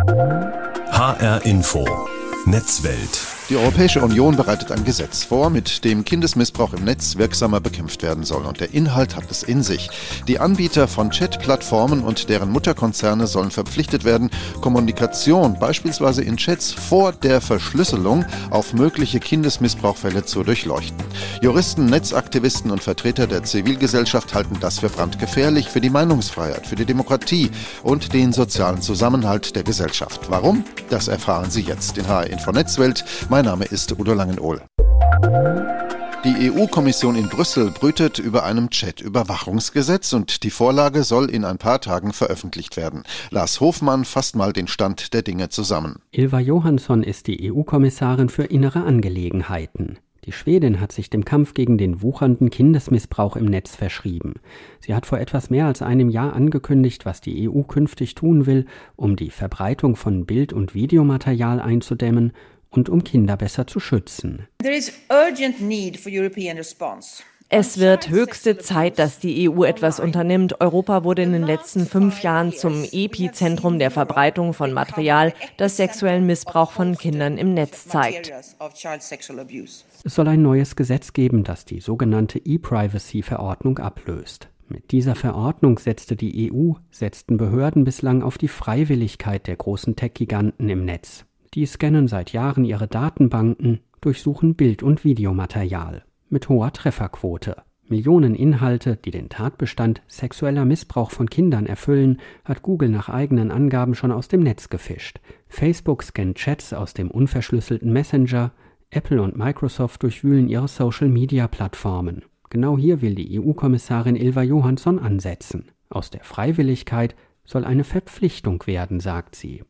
HR Info. Netzwelt. Die Europäische Union bereitet ein Gesetz vor, mit dem Kindesmissbrauch im Netz wirksamer bekämpft werden soll. Und der Inhalt hat es in sich. Die Anbieter von Chat-Plattformen und deren Mutterkonzerne sollen verpflichtet werden, Kommunikation beispielsweise in Chats vor der Verschlüsselung auf mögliche Kindesmissbrauchfälle zu durchleuchten. Juristen, Netzaktivisten und Vertreter der Zivilgesellschaft halten das für brandgefährlich für die Meinungsfreiheit, für die Demokratie und den sozialen Zusammenhalt der Gesellschaft. Warum? Das erfahren Sie jetzt in HR Info Netzwelt. Mein mein Name ist Udo Langenohl. Die EU-Kommission in Brüssel brütet über einem Chat-Überwachungsgesetz und die Vorlage soll in ein paar Tagen veröffentlicht werden. Lars Hofmann fasst mal den Stand der Dinge zusammen. Ilva Johansson ist die EU-Kommissarin für innere Angelegenheiten. Die Schwedin hat sich dem Kampf gegen den wuchernden Kindesmissbrauch im Netz verschrieben. Sie hat vor etwas mehr als einem Jahr angekündigt, was die EU künftig tun will, um die Verbreitung von Bild- und Videomaterial einzudämmen und um Kinder besser zu schützen. Es wird höchste Zeit, dass die EU etwas unternimmt. Europa wurde in den letzten fünf Jahren zum Epizentrum der Verbreitung von Material, das sexuellen Missbrauch von Kindern im Netz zeigt. Es soll ein neues Gesetz geben, das die sogenannte E-Privacy-Verordnung ablöst. Mit dieser Verordnung setzte die EU, setzten Behörden bislang auf die Freiwilligkeit der großen Tech-Giganten im Netz. Die scannen seit Jahren ihre Datenbanken, durchsuchen Bild- und Videomaterial mit hoher Trefferquote. Millionen Inhalte, die den Tatbestand sexueller Missbrauch von Kindern erfüllen, hat Google nach eigenen Angaben schon aus dem Netz gefischt. Facebook scannt Chats aus dem unverschlüsselten Messenger, Apple und Microsoft durchwühlen ihre Social-Media-Plattformen. Genau hier will die EU-Kommissarin Ilva Johansson ansetzen. Aus der Freiwilligkeit soll eine Verpflichtung werden, sagt sie.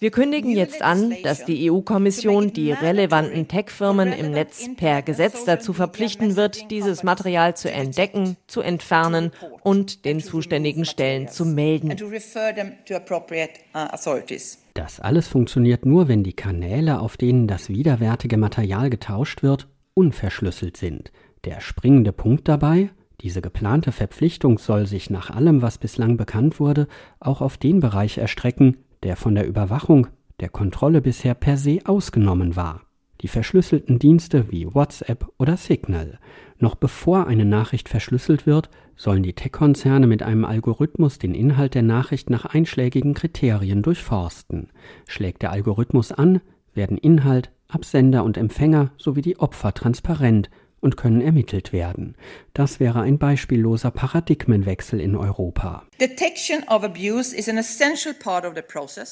Wir kündigen jetzt an, dass die EU-Kommission die relevanten Tech-Firmen im Netz per Gesetz dazu verpflichten wird, dieses Material zu entdecken, zu entfernen und den zuständigen Stellen zu melden. Uh, das alles funktioniert nur, wenn die Kanäle, auf denen das widerwärtige Material getauscht wird, unverschlüsselt sind. Der springende Punkt dabei? Diese geplante Verpflichtung soll sich nach allem, was bislang bekannt wurde, auch auf den Bereich erstrecken, der von der Überwachung, der Kontrolle bisher per se ausgenommen war. Die verschlüsselten Dienste wie WhatsApp oder Signal. Noch bevor eine Nachricht verschlüsselt wird, sollen die Tech-Konzerne mit einem Algorithmus den Inhalt der Nachricht nach einschlägigen Kriterien durchforsten. Schlägt der Algorithmus an, werden Inhalt, Absender und Empfänger sowie die Opfer transparent und können ermittelt werden. Das wäre ein beispielloser Paradigmenwechsel in Europa.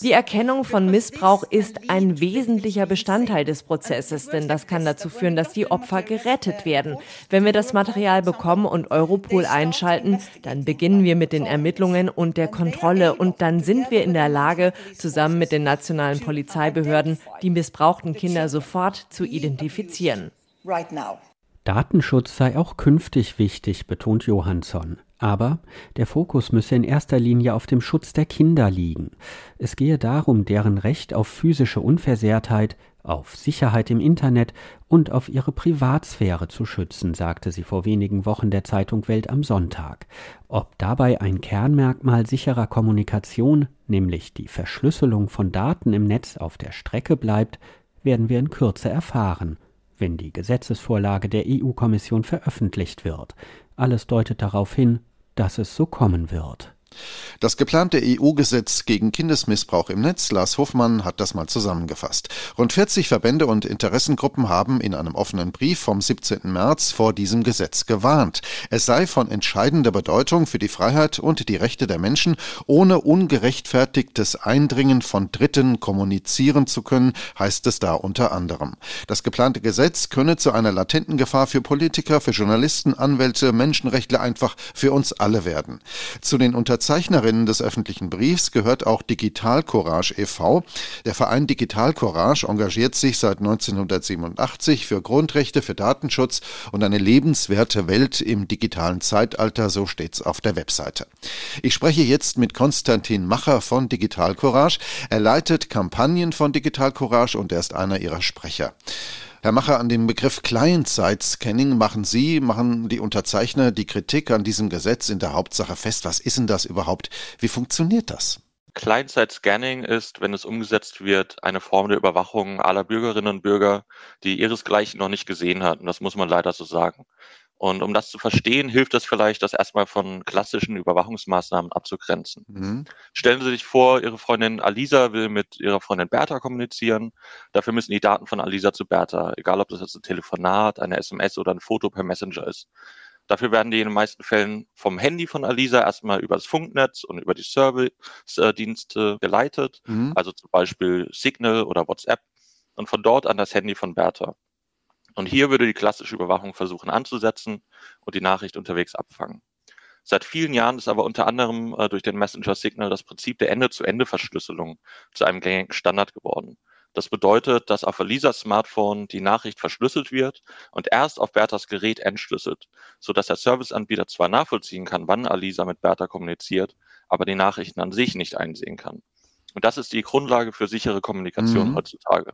Die Erkennung von Missbrauch ist ein wesentlicher Bestandteil des Prozesses, denn das kann dazu führen, dass die Opfer gerettet werden. Wenn wir das Material bekommen und Europol einschalten, dann beginnen wir mit den Ermittlungen und der Kontrolle und dann sind wir in der Lage, zusammen mit den nationalen Polizeibehörden die missbrauchten Kinder sofort zu identifizieren. Right now. Datenschutz sei auch künftig wichtig, betont Johansson. Aber der Fokus müsse in erster Linie auf dem Schutz der Kinder liegen. Es gehe darum, deren Recht auf physische Unversehrtheit, auf Sicherheit im Internet und auf ihre Privatsphäre zu schützen, sagte sie vor wenigen Wochen der Zeitung Welt am Sonntag. Ob dabei ein Kernmerkmal sicherer Kommunikation, nämlich die Verschlüsselung von Daten im Netz auf der Strecke bleibt, werden wir in Kürze erfahren wenn die Gesetzesvorlage der EU-Kommission veröffentlicht wird. Alles deutet darauf hin, dass es so kommen wird. Das geplante EU-Gesetz gegen Kindesmissbrauch im Netz, Lars Hofmann hat das mal zusammengefasst. Rund 40 Verbände und Interessengruppen haben in einem offenen Brief vom 17. März vor diesem Gesetz gewarnt. Es sei von entscheidender Bedeutung für die Freiheit und die Rechte der Menschen, ohne ungerechtfertigtes Eindringen von Dritten kommunizieren zu können, heißt es da unter anderem. Das geplante Gesetz könne zu einer latenten Gefahr für Politiker, für Journalisten, Anwälte, Menschenrechtler einfach für uns alle werden. Zu den unter Unterzeichnerinnen des öffentlichen Briefs gehört auch Digital Courage e.V. Der Verein Digital Courage engagiert sich seit 1987 für Grundrechte, für Datenschutz und eine lebenswerte Welt im digitalen Zeitalter, so steht's auf der Webseite. Ich spreche jetzt mit Konstantin Macher von Digital Courage. Er leitet Kampagnen von Digital Courage und er ist einer ihrer Sprecher. Herr Macher, an dem Begriff Client-Side-Scanning machen Sie, machen die Unterzeichner die Kritik an diesem Gesetz in der Hauptsache fest. Was ist denn das überhaupt? Wie funktioniert das? Client-Side-Scanning ist, wenn es umgesetzt wird, eine Form der Überwachung aller Bürgerinnen und Bürger, die ihresgleichen noch nicht gesehen hatten. Das muss man leider so sagen. Und um das zu verstehen, hilft es vielleicht, das erstmal von klassischen Überwachungsmaßnahmen abzugrenzen. Mhm. Stellen Sie sich vor, Ihre Freundin Alisa will mit Ihrer Freundin Bertha kommunizieren. Dafür müssen die Daten von Alisa zu Bertha, egal ob das jetzt ein Telefonat, eine SMS oder ein Foto per Messenger ist. Dafür werden die in den meisten Fällen vom Handy von Alisa erstmal über das Funknetz und über die Service-Dienste geleitet, mhm. also zum Beispiel Signal oder WhatsApp, und von dort an das Handy von Bertha. Und hier würde die klassische Überwachung versuchen anzusetzen und die Nachricht unterwegs abfangen. Seit vielen Jahren ist aber unter anderem äh, durch den Messenger Signal das Prinzip der Ende-zu-Ende-Verschlüsselung zu einem gängigen Standard geworden. Das bedeutet, dass auf Elisas Smartphone die Nachricht verschlüsselt wird und erst auf Berthas Gerät entschlüsselt, sodass der Serviceanbieter zwar nachvollziehen kann, wann Alisa mit Bertha kommuniziert, aber die Nachrichten an sich nicht einsehen kann. Und das ist die Grundlage für sichere Kommunikation mhm. heutzutage.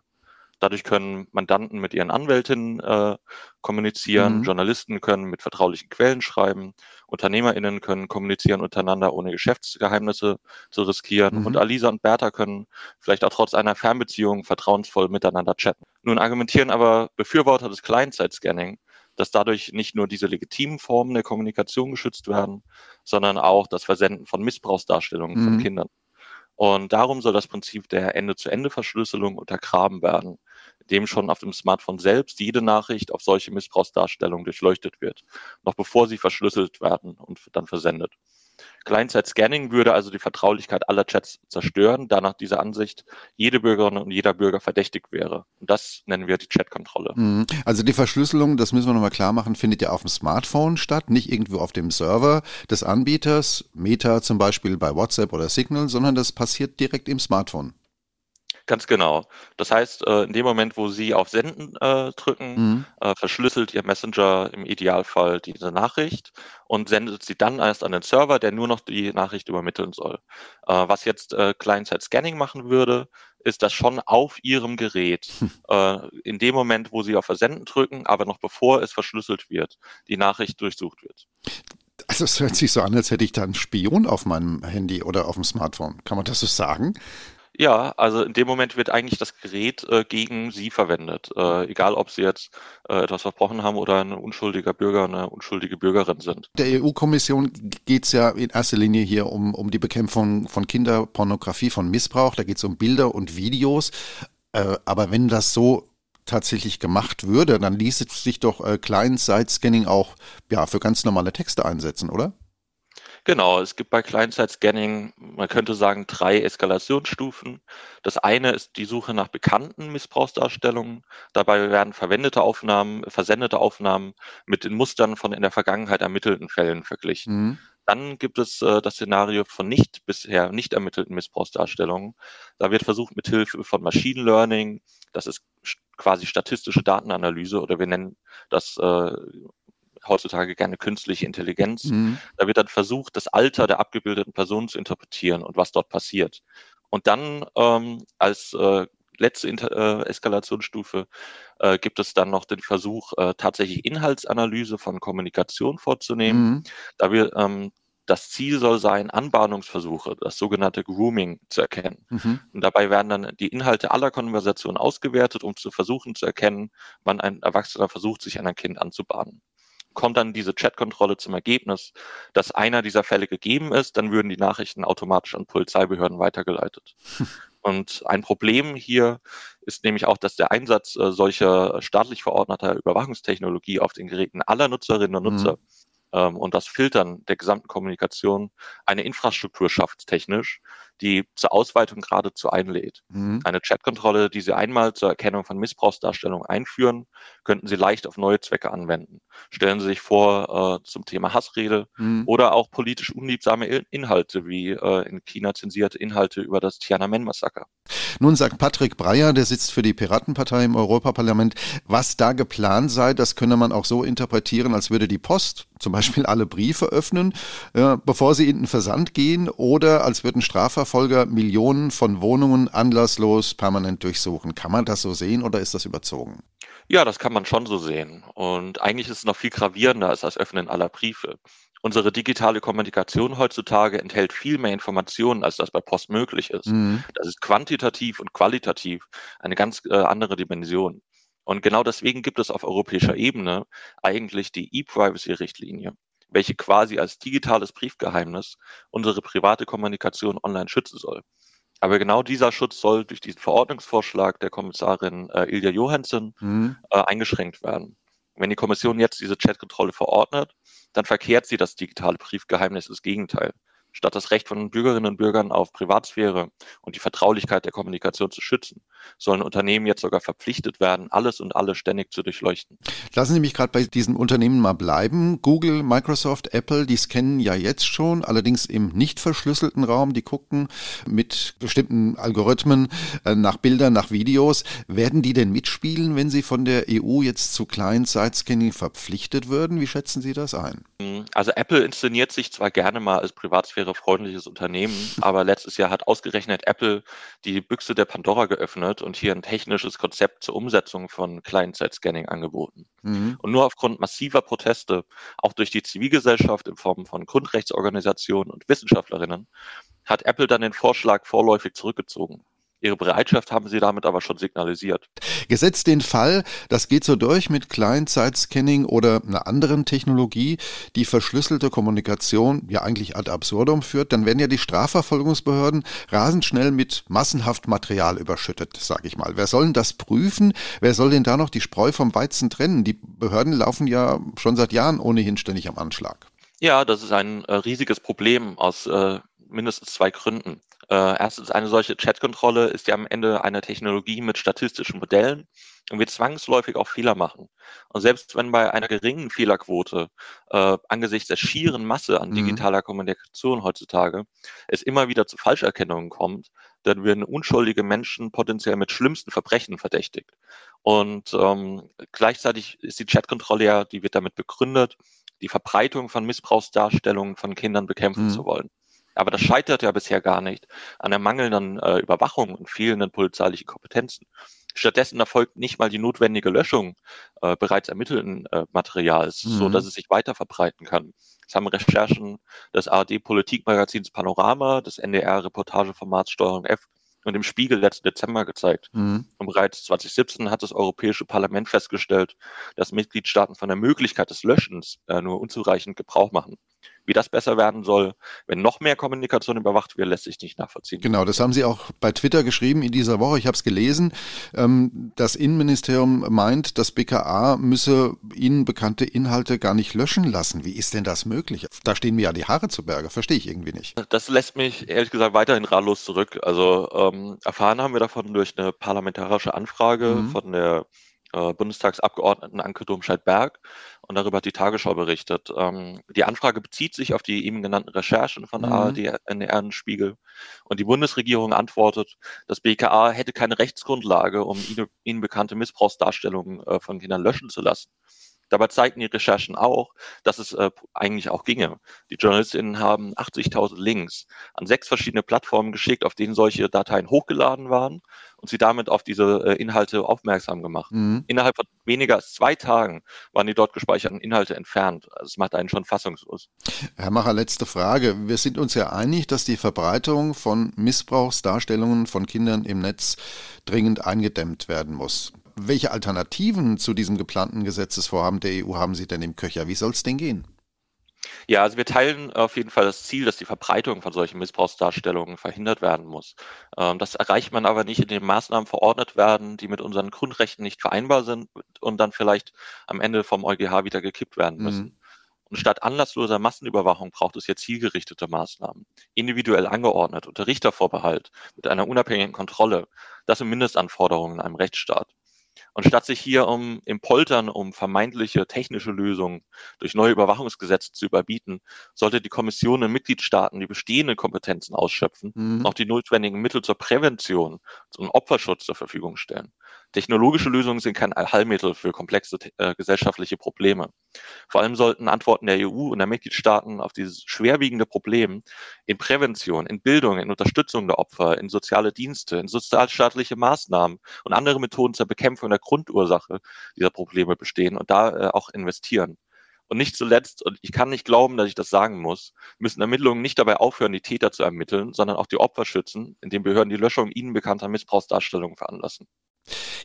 Dadurch können Mandanten mit ihren Anwältinnen äh, kommunizieren, mhm. Journalisten können mit vertraulichen Quellen schreiben, UnternehmerInnen können kommunizieren untereinander, ohne Geschäftsgeheimnisse zu riskieren. Mhm. Und Alisa und Bertha können vielleicht auch trotz einer Fernbeziehung vertrauensvoll miteinander chatten. Nun argumentieren aber Befürworter des Client-Side-Scanning, dass dadurch nicht nur diese legitimen Formen der Kommunikation geschützt werden, sondern auch das Versenden von Missbrauchsdarstellungen mhm. von Kindern. Und darum soll das Prinzip der Ende-zu-Ende-Verschlüsselung untergraben werden, indem schon auf dem Smartphone selbst jede Nachricht auf solche Missbrauchsdarstellungen durchleuchtet wird, noch bevor sie verschlüsselt werden und dann versendet. Client-Side-Scanning würde also die Vertraulichkeit aller Chats zerstören, da nach dieser Ansicht jede Bürgerin und jeder Bürger verdächtig wäre. Und das nennen wir die Chatkontrolle. Mhm. Also die Verschlüsselung, das müssen wir nochmal klar machen, findet ja auf dem Smartphone statt, nicht irgendwo auf dem Server des Anbieters, Meta zum Beispiel bei WhatsApp oder Signal, sondern das passiert direkt im Smartphone. Ganz genau. Das heißt, äh, in dem Moment, wo Sie auf Senden äh, drücken, mhm. äh, verschlüsselt Ihr Messenger im Idealfall diese Nachricht und sendet sie dann erst an den Server, der nur noch die Nachricht übermitteln soll. Äh, was jetzt äh, Client-Side-Scanning machen würde, ist das schon auf Ihrem Gerät, hm. in dem Moment, wo Sie auf Versenden drücken, aber noch bevor es verschlüsselt wird, die Nachricht durchsucht wird. Also es hört sich so an, als hätte ich da einen Spion auf meinem Handy oder auf dem Smartphone. Kann man das so sagen? Ja, also in dem Moment wird eigentlich das Gerät äh, gegen Sie verwendet. Äh, egal, ob Sie jetzt äh, etwas verbrochen haben oder ein unschuldiger Bürger, eine unschuldige Bürgerin sind. Der EU-Kommission geht es ja in erster Linie hier um, um die Bekämpfung von Kinderpornografie, von Missbrauch. Da geht es um Bilder und Videos. Äh, aber wenn das so tatsächlich gemacht würde, dann ließe sich doch äh, Client-Side-Scanning auch ja, für ganz normale Texte einsetzen, oder? Genau, es gibt bei Client-Side-Scanning, man könnte sagen, drei Eskalationsstufen. Das eine ist die Suche nach bekannten Missbrauchsdarstellungen. Dabei werden verwendete Aufnahmen, versendete Aufnahmen mit den Mustern von in der Vergangenheit ermittelten Fällen verglichen. Mhm. Dann gibt es äh, das Szenario von nicht bisher nicht ermittelten Missbrauchsdarstellungen. Da wird versucht, mit Hilfe von Machine Learning, das ist quasi statistische Datenanalyse oder wir nennen das äh, heutzutage gerne künstliche Intelligenz. Mhm. Da wird dann versucht, das Alter der abgebildeten Person zu interpretieren und was dort passiert. Und dann ähm, als äh, letzte Inter äh, Eskalationsstufe äh, gibt es dann noch den Versuch, äh, tatsächlich Inhaltsanalyse von Kommunikation vorzunehmen. Mhm. Da wir ähm, das Ziel soll sein, Anbahnungsversuche, das sogenannte Grooming zu erkennen. Mhm. Und dabei werden dann die Inhalte aller Konversationen ausgewertet, um zu versuchen zu erkennen, wann ein Erwachsener versucht, sich an ein Kind anzubahnen kommt dann diese Chatkontrolle zum Ergebnis, dass einer dieser Fälle gegeben ist, dann würden die Nachrichten automatisch an Polizeibehörden weitergeleitet. Und ein Problem hier ist nämlich auch, dass der Einsatz äh, solcher staatlich verordneter Überwachungstechnologie auf den Geräten aller Nutzerinnen und Nutzer mhm ähm, und das Filtern der gesamten Kommunikation eine Infrastruktur schafft, technisch, die zur Ausweitung geradezu einlädt. Mhm. Eine Chatkontrolle, die Sie einmal zur Erkennung von Missbrauchsdarstellungen einführen, könnten Sie leicht auf neue Zwecke anwenden. Stellen Sie sich vor äh, zum Thema Hassrede mhm. oder auch politisch unliebsame Inhalte wie äh, in China zensierte Inhalte über das Tiananmen-Massaker. Nun sagt Patrick Breyer, der sitzt für die Piratenpartei im Europaparlament, was da geplant sei, das könne man auch so interpretieren, als würde die Post zum Beispiel alle Briefe öffnen, äh, bevor sie in den Versand gehen, oder als würden Strafverfolger Millionen von Wohnungen anlasslos permanent durchsuchen. Kann man das so sehen oder ist das überzogen? Ja, das kann man schon so sehen. Und eigentlich ist es noch viel gravierender als das Öffnen aller Briefe. Unsere digitale Kommunikation heutzutage enthält viel mehr Informationen, als das bei Post möglich ist. Mhm. Das ist quantitativ und qualitativ eine ganz äh, andere Dimension. Und genau deswegen gibt es auf europäischer Ebene eigentlich die E-Privacy-Richtlinie, welche quasi als digitales Briefgeheimnis unsere private Kommunikation online schützen soll. Aber genau dieser Schutz soll durch diesen Verordnungsvorschlag der Kommissarin äh, Ilja Johansson mhm. äh, eingeschränkt werden. Wenn die Kommission jetzt diese Chatkontrolle verordnet, dann verkehrt sie das digitale Briefgeheimnis ins Gegenteil. Statt das Recht von Bürgerinnen und Bürgern auf Privatsphäre und die Vertraulichkeit der Kommunikation zu schützen, sollen Unternehmen jetzt sogar verpflichtet werden, alles und alle ständig zu durchleuchten. Lassen Sie mich gerade bei diesen Unternehmen mal bleiben. Google, Microsoft, Apple, die scannen ja jetzt schon, allerdings im nicht verschlüsselten Raum. Die gucken mit bestimmten Algorithmen äh, nach Bildern, nach Videos. Werden die denn mitspielen, wenn sie von der EU jetzt zu Client-Side-Scanning verpflichtet würden? Wie schätzen Sie das ein? Also Apple inszeniert sich zwar gerne mal als Privatsphäre freundliches Unternehmen, aber letztes Jahr hat ausgerechnet Apple die Büchse der Pandora geöffnet und hier ein technisches Konzept zur Umsetzung von Client-Side-Scanning angeboten. Mhm. Und nur aufgrund massiver Proteste, auch durch die Zivilgesellschaft in Form von Grundrechtsorganisationen und Wissenschaftlerinnen, hat Apple dann den Vorschlag vorläufig zurückgezogen. Ihre Bereitschaft haben sie damit aber schon signalisiert. Gesetzt den Fall, das geht so durch mit Client-Side-Scanning oder einer anderen Technologie, die verschlüsselte Kommunikation ja eigentlich ad absurdum führt, dann werden ja die Strafverfolgungsbehörden rasend schnell mit massenhaft Material überschüttet, sage ich mal. Wer soll denn das prüfen? Wer soll denn da noch die Spreu vom Weizen trennen? Die Behörden laufen ja schon seit Jahren ohnehin ständig am Anschlag. Ja, das ist ein äh, riesiges Problem aus äh, mindestens zwei Gründen. Äh, erstens, eine solche Chatkontrolle ist ja am Ende eine Technologie mit statistischen Modellen und wird zwangsläufig auch Fehler machen. Und selbst wenn bei einer geringen Fehlerquote äh, angesichts der schieren Masse an mhm. digitaler mhm. Kommunikation heutzutage es immer wieder zu Falscherkennungen kommt, dann werden unschuldige Menschen potenziell mit schlimmsten Verbrechen verdächtigt. Und ähm, gleichzeitig ist die Chatkontrolle ja, die wird damit begründet, die Verbreitung von Missbrauchsdarstellungen von Kindern bekämpfen mhm. zu wollen. Aber das scheitert ja bisher gar nicht an der mangelnden äh, Überwachung und fehlenden polizeilichen Kompetenzen. Stattdessen erfolgt nicht mal die notwendige Löschung äh, bereits ermittelten äh, Materials, mhm. so dass es sich weiter verbreiten kann. Das haben Recherchen des ARD-Politikmagazins Panorama, des NDR-Reportageformats Steuerung F und im Spiegel letzten Dezember gezeigt. Mhm. Und bereits 2017 hat das Europäische Parlament festgestellt, dass Mitgliedstaaten von der Möglichkeit des Löschens äh, nur unzureichend Gebrauch machen. Wie das besser werden soll, wenn noch mehr Kommunikation überwacht wird, lässt sich nicht nachvollziehen. Genau, das haben Sie auch bei Twitter geschrieben in dieser Woche. Ich habe es gelesen. Ähm, das Innenministerium meint, das BKA müsse Ihnen bekannte Inhalte gar nicht löschen lassen. Wie ist denn das möglich? Da stehen mir ja die Haare zu Berge. Verstehe ich irgendwie nicht. Das lässt mich ehrlich gesagt weiterhin ratlos zurück. Also ähm, erfahren haben wir davon durch eine parlamentarische Anfrage mhm. von der äh, Bundestagsabgeordneten Anke Domscheit-Berg und darüber hat die Tagesschau berichtet. Ähm, die Anfrage bezieht sich auf die eben genannten Recherchen von mhm. ARD, NDR und Spiegel. Und die Bundesregierung antwortet, das BKA hätte keine Rechtsgrundlage, um ihnen, ihnen bekannte Missbrauchsdarstellungen äh, von Kindern löschen zu lassen. Dabei zeigten die Recherchen auch, dass es äh, eigentlich auch ginge. Die JournalistInnen haben 80.000 Links an sechs verschiedene Plattformen geschickt, auf denen solche Dateien hochgeladen waren und sie damit auf diese äh, Inhalte aufmerksam gemacht. Mhm. Innerhalb von weniger als zwei Tagen waren die dort gespeicherten Inhalte entfernt. Also es macht einen schon fassungslos. Herr Macher, letzte Frage. Wir sind uns ja einig, dass die Verbreitung von Missbrauchsdarstellungen von Kindern im Netz dringend eingedämmt werden muss welche Alternativen zu diesem geplanten Gesetzesvorhaben der EU haben Sie denn im Köcher? Wie soll es denn gehen? Ja, also wir teilen auf jeden Fall das Ziel, dass die Verbreitung von solchen Missbrauchsdarstellungen verhindert werden muss. Ähm, das erreicht man aber nicht, indem Maßnahmen verordnet werden, die mit unseren Grundrechten nicht vereinbar sind und dann vielleicht am Ende vom EuGH wieder gekippt werden müssen. Mhm. Und statt anlassloser Massenüberwachung braucht es jetzt zielgerichtete Maßnahmen, individuell angeordnet, unter Richtervorbehalt, mit einer unabhängigen Kontrolle. Das sind Mindestanforderungen in einem Rechtsstaat. Und statt sich hier um im Poltern um vermeintliche technische Lösungen durch neue Überwachungsgesetze zu überbieten, sollte die Kommission in Mitgliedstaaten die bestehenden Kompetenzen ausschöpfen mhm. und auch die notwendigen Mittel zur Prävention und Opferschutz zur Verfügung stellen. Technologische Lösungen sind kein Allheilmittel für komplexe äh, gesellschaftliche Probleme. Vor allem sollten Antworten der EU und der Mitgliedstaaten auf dieses schwerwiegende Problem in Prävention, in Bildung, in Unterstützung der Opfer, in soziale Dienste, in sozialstaatliche Maßnahmen und andere Methoden zur Bekämpfung der Grundursache dieser Probleme bestehen und da äh, auch investieren. Und nicht zuletzt, und ich kann nicht glauben, dass ich das sagen muss, müssen Ermittlungen nicht dabei aufhören, die Täter zu ermitteln, sondern auch die Opfer schützen, indem Behörden die Löschung ihnen bekannter Missbrauchsdarstellungen veranlassen.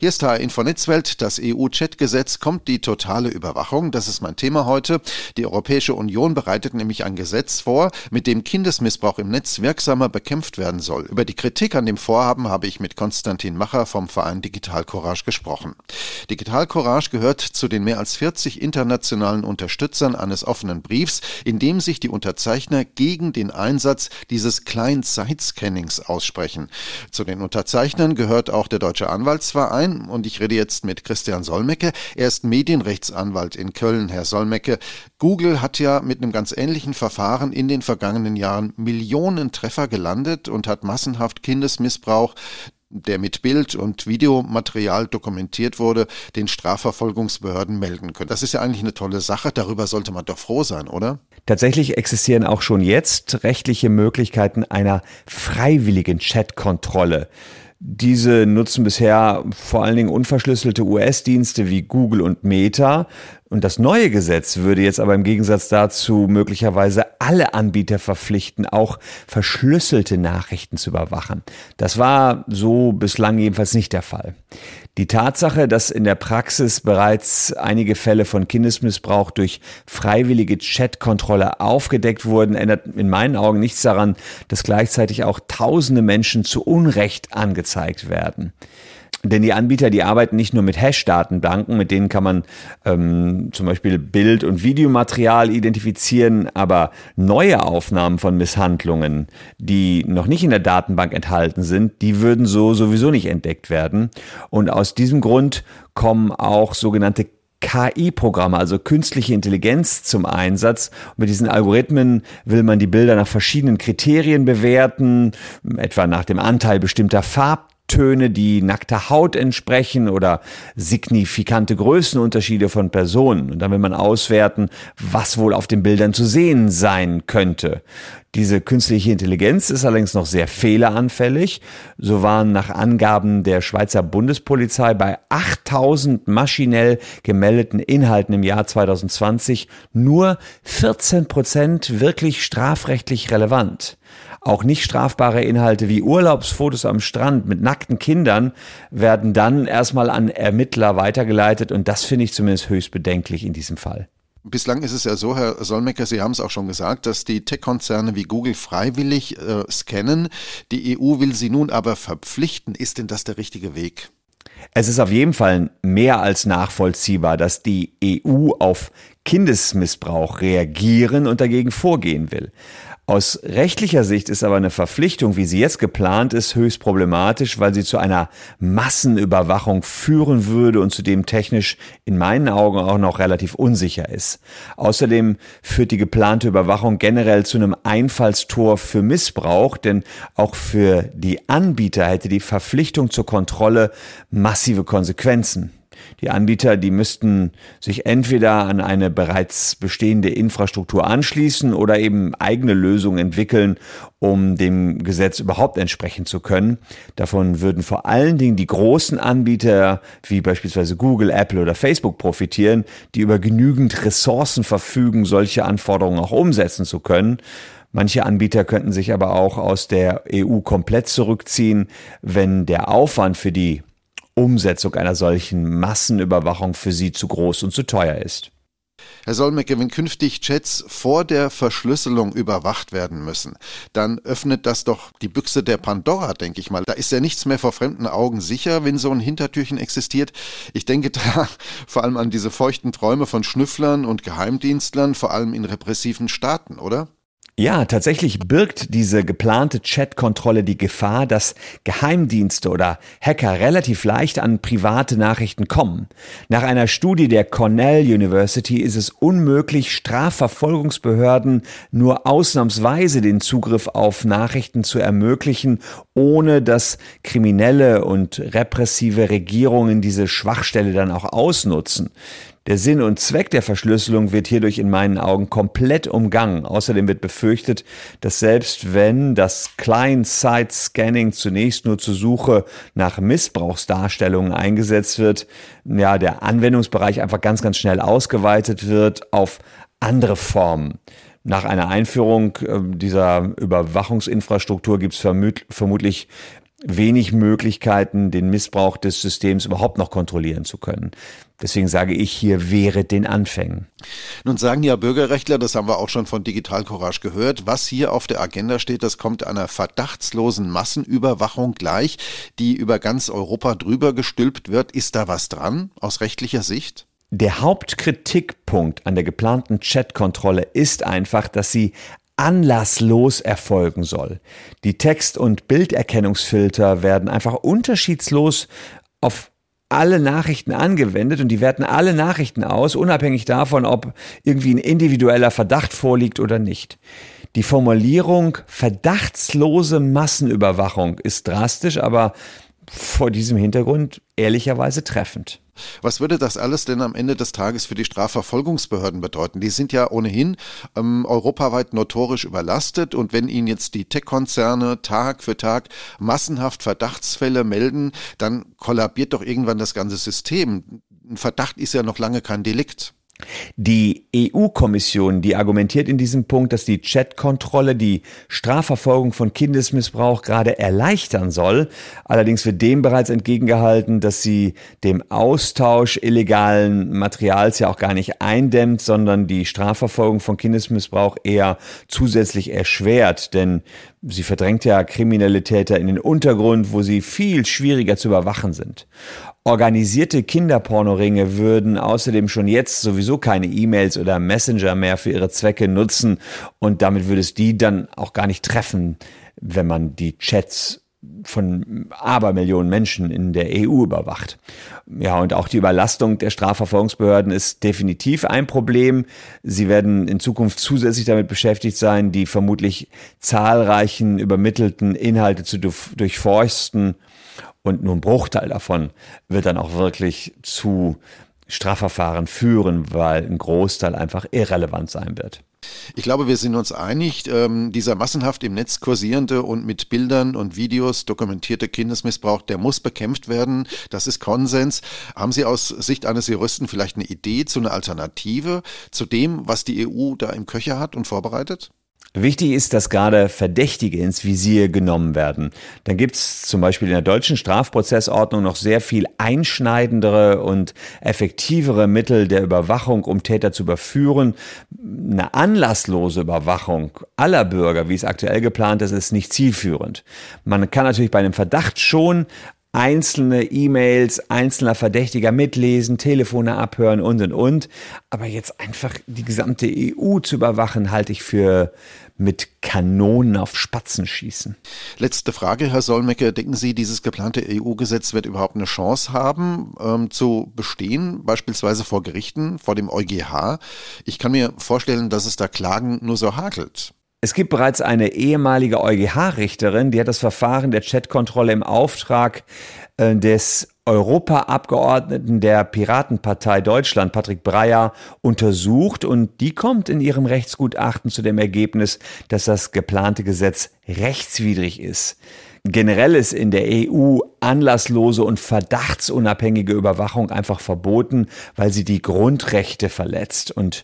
Hier ist HR Info Netzwelt, das EU-Chat-Gesetz kommt die totale Überwachung. Das ist mein Thema heute. Die Europäische Union bereitet nämlich ein Gesetz vor, mit dem Kindesmissbrauch im Netz wirksamer bekämpft werden soll. Über die Kritik an dem Vorhaben habe ich mit Konstantin Macher vom Verein Digital Courage gesprochen. Digital Courage gehört zu den mehr als 40 internationalen Unterstützern eines offenen Briefs, in dem sich die Unterzeichner gegen den Einsatz dieses Client-Side-Scannings aussprechen. Zu den Unterzeichnern gehört auch der Deutsche Anwalts Rechtsverein und ich rede jetzt mit Christian Solmecke. Er ist Medienrechtsanwalt in Köln. Herr Solmecke, Google hat ja mit einem ganz ähnlichen Verfahren in den vergangenen Jahren Millionen Treffer gelandet und hat massenhaft Kindesmissbrauch der mit Bild- und Videomaterial dokumentiert wurde, den Strafverfolgungsbehörden melden können. Das ist ja eigentlich eine tolle Sache. Darüber sollte man doch froh sein, oder? Tatsächlich existieren auch schon jetzt rechtliche Möglichkeiten einer freiwilligen Chatkontrolle. Diese nutzen bisher vor allen Dingen unverschlüsselte US-Dienste wie Google und Meta. Und das neue Gesetz würde jetzt aber im Gegensatz dazu möglicherweise alle Anbieter verpflichten, auch verschlüsselte Nachrichten zu überwachen. Das war so bislang jedenfalls nicht der Fall. Die Tatsache, dass in der Praxis bereits einige Fälle von Kindesmissbrauch durch freiwillige Chatkontrolle aufgedeckt wurden, ändert in meinen Augen nichts daran, dass gleichzeitig auch tausende Menschen zu Unrecht angezeigt werden. Denn die Anbieter, die arbeiten nicht nur mit Hash-Datenbanken, mit denen kann man ähm, zum Beispiel Bild- und Videomaterial identifizieren, aber neue Aufnahmen von Misshandlungen, die noch nicht in der Datenbank enthalten sind, die würden so sowieso nicht entdeckt werden. Und aus diesem Grund kommen auch sogenannte KI-Programme, also künstliche Intelligenz zum Einsatz. Mit diesen Algorithmen will man die Bilder nach verschiedenen Kriterien bewerten, etwa nach dem Anteil bestimmter Farb Farbtöne, die nackter Haut entsprechen oder signifikante Größenunterschiede von Personen. Und dann will man auswerten, was wohl auf den Bildern zu sehen sein könnte. Diese künstliche Intelligenz ist allerdings noch sehr fehleranfällig. So waren nach Angaben der Schweizer Bundespolizei bei 8000 maschinell gemeldeten Inhalten im Jahr 2020 nur 14 Prozent wirklich strafrechtlich relevant. Auch nicht strafbare Inhalte wie Urlaubsfotos am Strand mit nackten Kindern werden dann erstmal an Ermittler weitergeleitet und das finde ich zumindest höchst bedenklich in diesem Fall. Bislang ist es ja so, Herr Solmecker, Sie haben es auch schon gesagt, dass die Tech-Konzerne wie Google freiwillig äh, scannen. Die EU will sie nun aber verpflichten. Ist denn das der richtige Weg? Es ist auf jeden Fall mehr als nachvollziehbar, dass die EU auf Kindesmissbrauch reagieren und dagegen vorgehen will. Aus rechtlicher Sicht ist aber eine Verpflichtung, wie sie jetzt geplant ist, höchst problematisch, weil sie zu einer Massenüberwachung führen würde und zudem technisch in meinen Augen auch noch relativ unsicher ist. Außerdem führt die geplante Überwachung generell zu einem Einfallstor für Missbrauch, denn auch für die Anbieter hätte die Verpflichtung zur Kontrolle massive Konsequenzen. Die Anbieter, die müssten sich entweder an eine bereits bestehende Infrastruktur anschließen oder eben eigene Lösungen entwickeln, um dem Gesetz überhaupt entsprechen zu können. Davon würden vor allen Dingen die großen Anbieter wie beispielsweise Google, Apple oder Facebook profitieren, die über genügend Ressourcen verfügen, solche Anforderungen auch umsetzen zu können. Manche Anbieter könnten sich aber auch aus der EU komplett zurückziehen, wenn der Aufwand für die Umsetzung einer solchen Massenüberwachung für sie zu groß und zu teuer ist. Herr Solmecke, wenn künftig Chats vor der Verschlüsselung überwacht werden müssen, dann öffnet das doch die Büchse der Pandora, denke ich mal. Da ist ja nichts mehr vor fremden Augen sicher, wenn so ein Hintertürchen existiert. Ich denke da vor allem an diese feuchten Träume von Schnüfflern und Geheimdienstlern, vor allem in repressiven Staaten, oder? Ja, tatsächlich birgt diese geplante Chat-Kontrolle die Gefahr, dass Geheimdienste oder Hacker relativ leicht an private Nachrichten kommen. Nach einer Studie der Cornell University ist es unmöglich, Strafverfolgungsbehörden nur ausnahmsweise den Zugriff auf Nachrichten zu ermöglichen, ohne dass kriminelle und repressive Regierungen diese Schwachstelle dann auch ausnutzen. Der Sinn und Zweck der Verschlüsselung wird hierdurch in meinen Augen komplett umgangen. Außerdem wird befürchtet, dass selbst wenn das Client-Side-Scanning zunächst nur zur Suche nach Missbrauchsdarstellungen eingesetzt wird, ja, der Anwendungsbereich einfach ganz, ganz schnell ausgeweitet wird auf andere Formen. Nach einer Einführung äh, dieser Überwachungsinfrastruktur gibt es vermutlich wenig Möglichkeiten, den Missbrauch des Systems überhaupt noch kontrollieren zu können. Deswegen sage ich hier, wäre den Anfängen. Nun sagen ja Bürgerrechtler, das haben wir auch schon von Digital Courage gehört, was hier auf der Agenda steht, das kommt einer verdachtslosen Massenüberwachung gleich, die über ganz Europa drüber gestülpt wird. Ist da was dran aus rechtlicher Sicht? Der Hauptkritikpunkt an der geplanten Chatkontrolle ist einfach, dass sie anlasslos erfolgen soll. Die Text- und Bilderkennungsfilter werden einfach unterschiedslos auf alle Nachrichten angewendet und die werten alle Nachrichten aus, unabhängig davon, ob irgendwie ein individueller Verdacht vorliegt oder nicht. Die Formulierung verdachtslose Massenüberwachung ist drastisch, aber vor diesem Hintergrund ehrlicherweise treffend. Was würde das alles denn am Ende des Tages für die Strafverfolgungsbehörden bedeuten? Die sind ja ohnehin ähm, europaweit notorisch überlastet und wenn ihnen jetzt die Tech-Konzerne Tag für Tag massenhaft Verdachtsfälle melden, dann kollabiert doch irgendwann das ganze System. Ein Verdacht ist ja noch lange kein Delikt. Die EU-Kommission, die argumentiert in diesem Punkt, dass die Chat-Kontrolle die Strafverfolgung von Kindesmissbrauch gerade erleichtern soll. Allerdings wird dem bereits entgegengehalten, dass sie dem Austausch illegalen Materials ja auch gar nicht eindämmt, sondern die Strafverfolgung von Kindesmissbrauch eher zusätzlich erschwert. Denn sie verdrängt ja kriminelle Täter in den Untergrund, wo sie viel schwieriger zu überwachen sind. Organisierte Kinderpornoringe würden außerdem schon jetzt sowieso keine E-Mails oder Messenger mehr für ihre Zwecke nutzen und damit würde es die dann auch gar nicht treffen, wenn man die Chats von Abermillionen Menschen in der EU überwacht. Ja, und auch die Überlastung der Strafverfolgungsbehörden ist definitiv ein Problem. Sie werden in Zukunft zusätzlich damit beschäftigt sein, die vermutlich zahlreichen übermittelten Inhalte zu durchforsten und nur ein Bruchteil davon wird dann auch wirklich zu Strafverfahren führen, weil ein Großteil einfach irrelevant sein wird. Ich glaube, wir sind uns einig, ähm, dieser massenhaft im Netz kursierende und mit Bildern und Videos dokumentierte Kindesmissbrauch, der muss bekämpft werden. Das ist Konsens. Haben Sie aus Sicht eines Juristen vielleicht eine Idee zu einer Alternative zu dem, was die EU da im Köcher hat und vorbereitet? Wichtig ist, dass gerade Verdächtige ins Visier genommen werden. Dann gibt es zum Beispiel in der deutschen Strafprozessordnung noch sehr viel einschneidendere und effektivere Mittel der Überwachung, um Täter zu überführen. Eine anlasslose Überwachung aller Bürger, wie es aktuell geplant ist, ist nicht zielführend. Man kann natürlich bei einem Verdacht schon einzelne E-Mails einzelner Verdächtiger mitlesen, Telefone abhören und und und. Aber jetzt einfach die gesamte EU zu überwachen, halte ich für mit Kanonen auf Spatzen schießen. Letzte Frage, Herr Solmecke. Denken Sie, dieses geplante EU-Gesetz wird überhaupt eine Chance haben, ähm, zu bestehen, beispielsweise vor Gerichten, vor dem EuGH? Ich kann mir vorstellen, dass es da Klagen nur so hakelt. Es gibt bereits eine ehemalige EuGH-Richterin, die hat das Verfahren der Chatkontrolle im Auftrag äh, des Europaabgeordneten der Piratenpartei Deutschland, Patrick Breyer, untersucht und die kommt in ihrem Rechtsgutachten zu dem Ergebnis, dass das geplante Gesetz rechtswidrig ist. Generell ist in der EU anlasslose und verdachtsunabhängige Überwachung einfach verboten, weil sie die Grundrechte verletzt und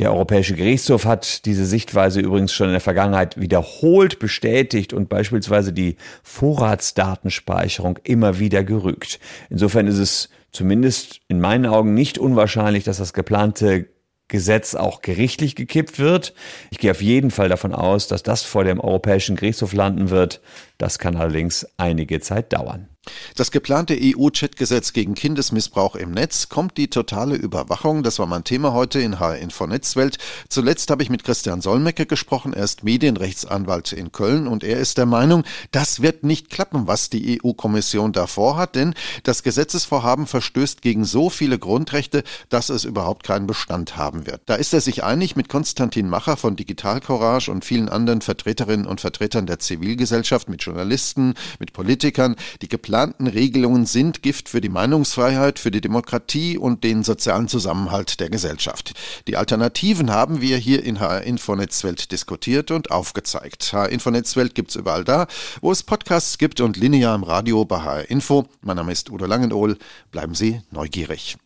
der Europäische Gerichtshof hat diese Sichtweise übrigens schon in der Vergangenheit wiederholt bestätigt und beispielsweise die Vorratsdatenspeicherung immer wieder gerügt. Insofern ist es zumindest in meinen Augen nicht unwahrscheinlich, dass das geplante Gesetz auch gerichtlich gekippt wird. Ich gehe auf jeden Fall davon aus, dass das vor dem Europäischen Gerichtshof landen wird. Das kann allerdings einige Zeit dauern. Das geplante EU-Chat-Gesetz gegen Kindesmissbrauch im Netz kommt die totale Überwachung. Das war mein Thema heute in HR Info Netzwelt. Zuletzt habe ich mit Christian Solmecke gesprochen. Er ist Medienrechtsanwalt in Köln und er ist der Meinung, das wird nicht klappen, was die EU-Kommission da vorhat, denn das Gesetzesvorhaben verstößt gegen so viele Grundrechte, dass es überhaupt keinen Bestand haben wird. Da ist er sich einig mit Konstantin Macher von Digital Courage und vielen anderen Vertreterinnen und Vertretern der Zivilgesellschaft, mit Journalisten, mit Politikern. Die geplanten Regelungen sind Gift für die Meinungsfreiheit, für die Demokratie und den sozialen Zusammenhalt der Gesellschaft. Die Alternativen haben wir hier in HR Info Netzwelt diskutiert und aufgezeigt. HR Info Netzwelt gibt's überall da, wo es Podcasts gibt und linear im Radio bei HR Info. Mein Name ist Udo Langenohl. Bleiben Sie neugierig.